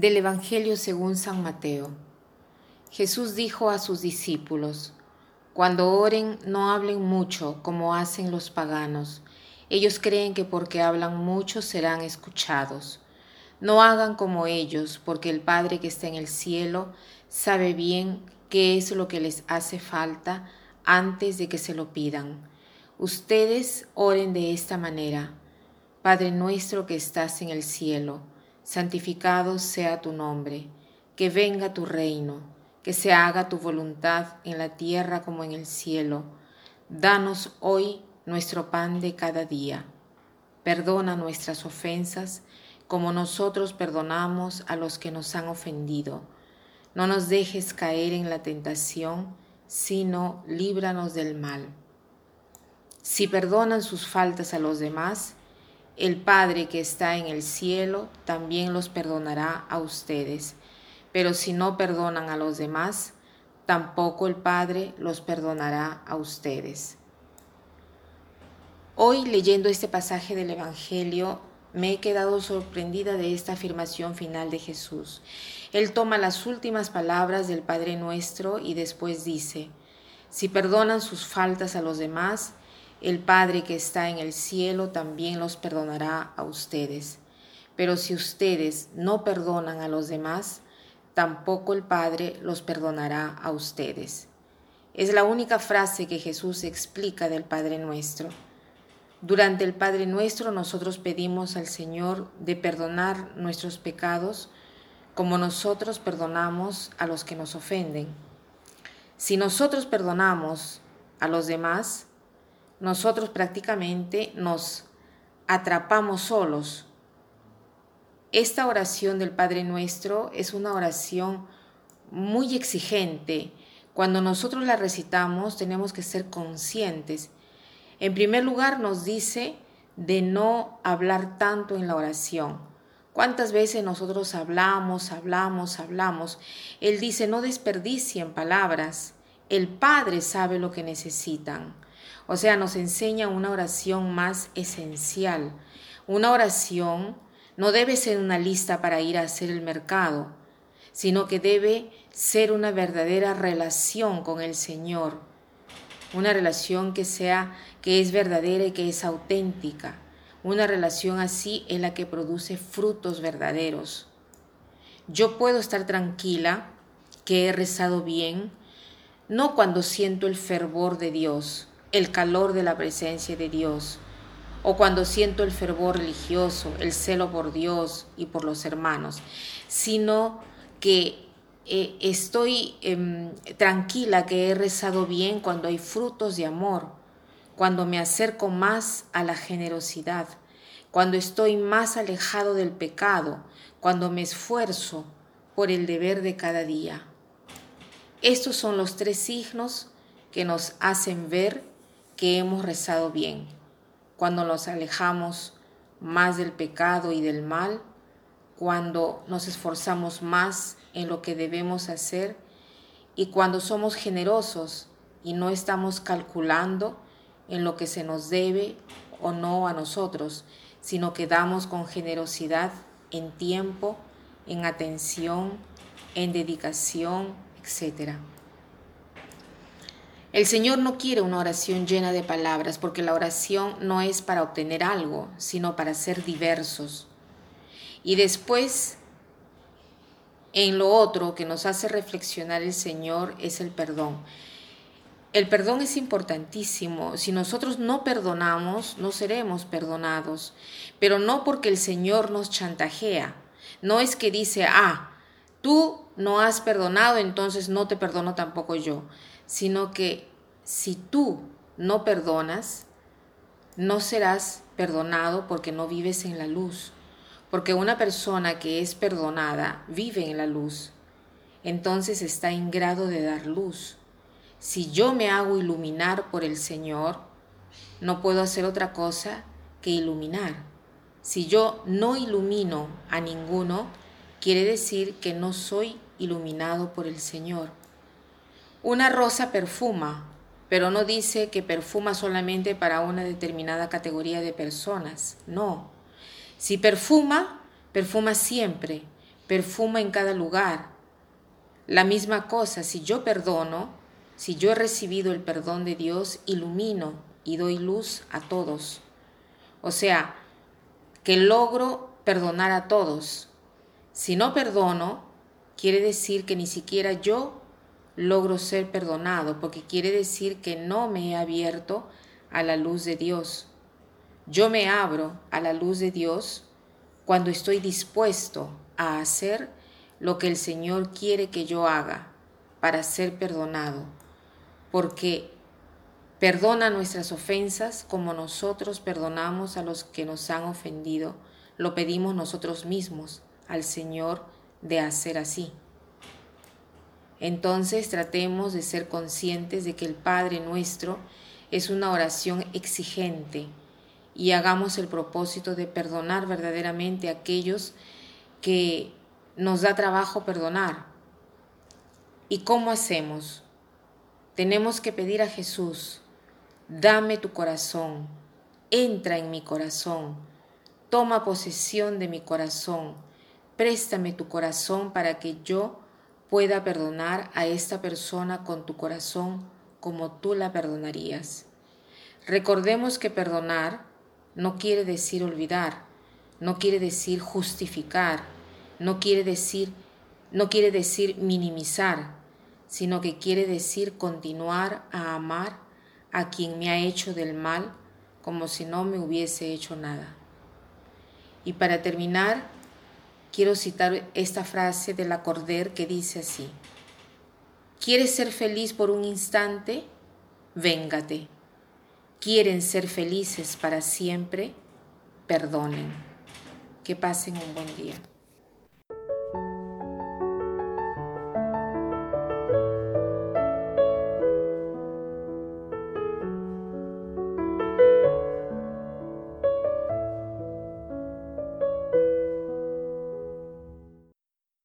Del Evangelio según San Mateo. Jesús dijo a sus discípulos, Cuando oren no hablen mucho como hacen los paganos. Ellos creen que porque hablan mucho serán escuchados. No hagan como ellos, porque el Padre que está en el cielo sabe bien qué es lo que les hace falta antes de que se lo pidan. Ustedes oren de esta manera. Padre nuestro que estás en el cielo, santificado sea tu nombre, que venga tu reino, que se haga tu voluntad en la tierra como en el cielo. Danos hoy nuestro pan de cada día. Perdona nuestras ofensas, como nosotros perdonamos a los que nos han ofendido. No nos dejes caer en la tentación, sino líbranos del mal. Si perdonan sus faltas a los demás, el Padre que está en el cielo también los perdonará a ustedes. Pero si no perdonan a los demás, tampoco el Padre los perdonará a ustedes. Hoy leyendo este pasaje del Evangelio, me he quedado sorprendida de esta afirmación final de Jesús. Él toma las últimas palabras del Padre nuestro y después dice, si perdonan sus faltas a los demás, el Padre que está en el cielo también los perdonará a ustedes. Pero si ustedes no perdonan a los demás, tampoco el Padre los perdonará a ustedes. Es la única frase que Jesús explica del Padre nuestro. Durante el Padre nuestro nosotros pedimos al Señor de perdonar nuestros pecados como nosotros perdonamos a los que nos ofenden. Si nosotros perdonamos a los demás, nosotros prácticamente nos atrapamos solos. Esta oración del Padre Nuestro es una oración muy exigente. Cuando nosotros la recitamos tenemos que ser conscientes. En primer lugar nos dice de no hablar tanto en la oración. ¿Cuántas veces nosotros hablamos, hablamos, hablamos? Él dice, no desperdicien palabras. El Padre sabe lo que necesitan. O sea, nos enseña una oración más esencial. Una oración no debe ser una lista para ir a hacer el mercado, sino que debe ser una verdadera relación con el Señor. Una relación que sea que es verdadera y que es auténtica. Una relación así es la que produce frutos verdaderos. Yo puedo estar tranquila que he rezado bien, no cuando siento el fervor de Dios, el calor de la presencia de Dios, o cuando siento el fervor religioso, el celo por Dios y por los hermanos, sino que eh, estoy em, tranquila que he rezado bien cuando hay frutos de amor, cuando me acerco más a la generosidad, cuando estoy más alejado del pecado, cuando me esfuerzo por el deber de cada día. Estos son los tres signos que nos hacen ver que hemos rezado bien, cuando nos alejamos más del pecado y del mal, cuando nos esforzamos más en lo que debemos hacer y cuando somos generosos y no estamos calculando en lo que se nos debe o no a nosotros, sino que damos con generosidad en tiempo, en atención, en dedicación, etc. El Señor no quiere una oración llena de palabras porque la oración no es para obtener algo, sino para ser diversos. Y después, en lo otro que nos hace reflexionar el Señor es el perdón. El perdón es importantísimo. Si nosotros no perdonamos, no seremos perdonados. Pero no porque el Señor nos chantajea. No es que dice, ah, tú no has perdonado, entonces no te perdono tampoco yo sino que si tú no perdonas, no serás perdonado porque no vives en la luz, porque una persona que es perdonada vive en la luz, entonces está en grado de dar luz. Si yo me hago iluminar por el Señor, no puedo hacer otra cosa que iluminar. Si yo no ilumino a ninguno, quiere decir que no soy iluminado por el Señor. Una rosa perfuma, pero no dice que perfuma solamente para una determinada categoría de personas. No. Si perfuma, perfuma siempre, perfuma en cada lugar. La misma cosa, si yo perdono, si yo he recibido el perdón de Dios, ilumino y doy luz a todos. O sea, que logro perdonar a todos. Si no perdono, quiere decir que ni siquiera yo logro ser perdonado, porque quiere decir que no me he abierto a la luz de Dios. Yo me abro a la luz de Dios cuando estoy dispuesto a hacer lo que el Señor quiere que yo haga para ser perdonado, porque perdona nuestras ofensas como nosotros perdonamos a los que nos han ofendido, lo pedimos nosotros mismos al Señor de hacer así. Entonces tratemos de ser conscientes de que el Padre nuestro es una oración exigente y hagamos el propósito de perdonar verdaderamente a aquellos que nos da trabajo perdonar. ¿Y cómo hacemos? Tenemos que pedir a Jesús, dame tu corazón, entra en mi corazón, toma posesión de mi corazón, préstame tu corazón para que yo pueda perdonar a esta persona con tu corazón como tú la perdonarías. Recordemos que perdonar no quiere decir olvidar, no quiere decir justificar, no quiere decir no quiere decir minimizar, sino que quiere decir continuar a amar a quien me ha hecho del mal como si no me hubiese hecho nada. Y para terminar, quiero citar esta frase de la Corder que dice así: ¿Quieres ser feliz por un instante? Véngate quieren ser felices para siempre, perdonen. Que pasen un buen día.